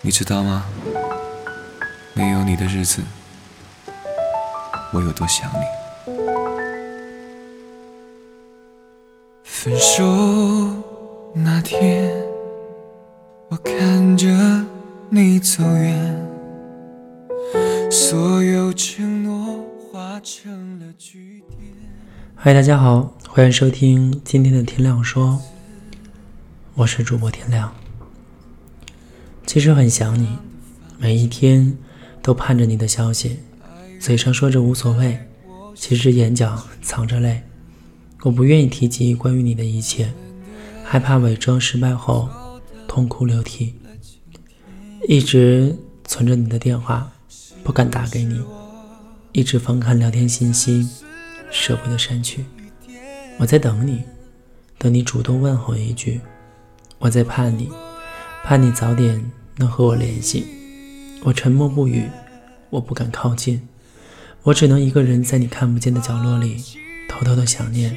你知道吗？没有你的日子，我有多想你。分手那天，我看着你走远，所有承诺化成了句点。嗨，大家好，欢迎收听今天的天亮说，我是主播天亮。其实很想你，每一天都盼着你的消息，嘴上说着无所谓，其实眼角藏着泪。我不愿意提及关于你的一切，害怕伪装失败后痛哭流涕。一直存着你的电话，不敢打给你；一直翻看聊天信息，舍不得删去。我在等你，等你主动问候一句。我在盼你，盼你早点。能和我联系，我沉默不语，我不敢靠近，我只能一个人在你看不见的角落里，偷偷的想念，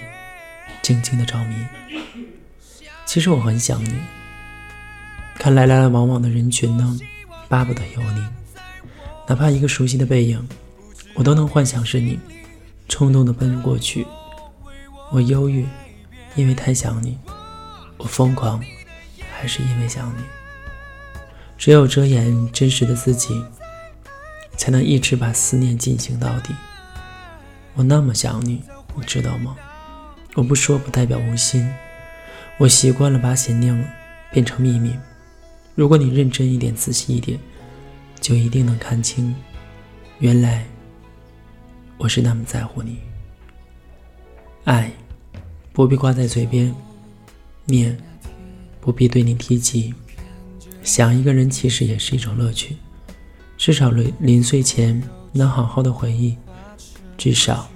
静静的着迷。其实我很想你，看来来来往往的人群呢，巴不得有你，哪怕一个熟悉的背影，我都能幻想是你，冲动的奔过去。我忧郁，因为太想你；我疯狂，还是因为想你。只有遮掩真实的自己，才能一直把思念进行到底。我那么想你，你知道吗？我不说不代表无心，我习惯了把想念变成秘密。如果你认真一点、仔细一点，就一定能看清，原来我是那么在乎你。爱不必挂在嘴边，念不必对你提及。想一个人其实也是一种乐趣，至少临临睡前能好好的回忆，至少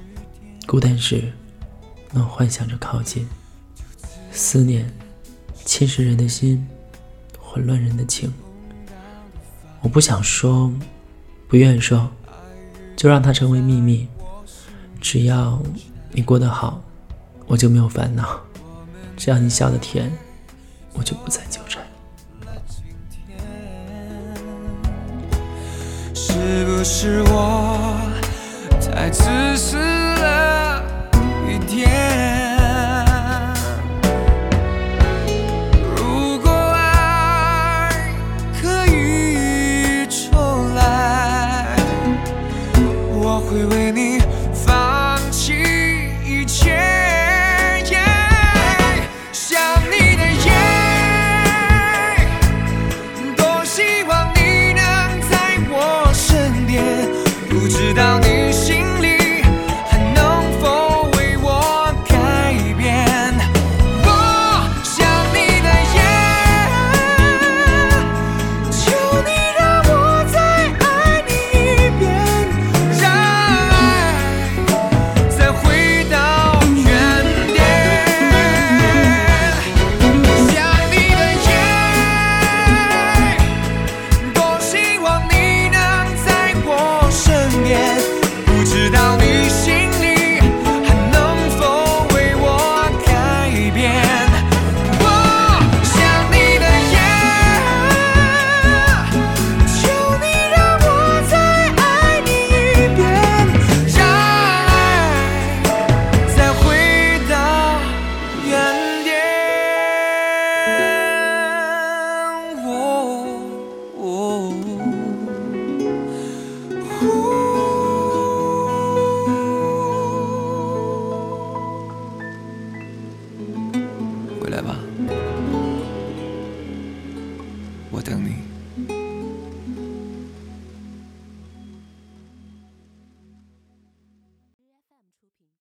孤单时能幻想着靠近。思念侵蚀人的心，混乱人的情。我不想说，不愿说，就让它成为秘密。只要你过得好，我就没有烦恼；只要你笑得甜，是我太自私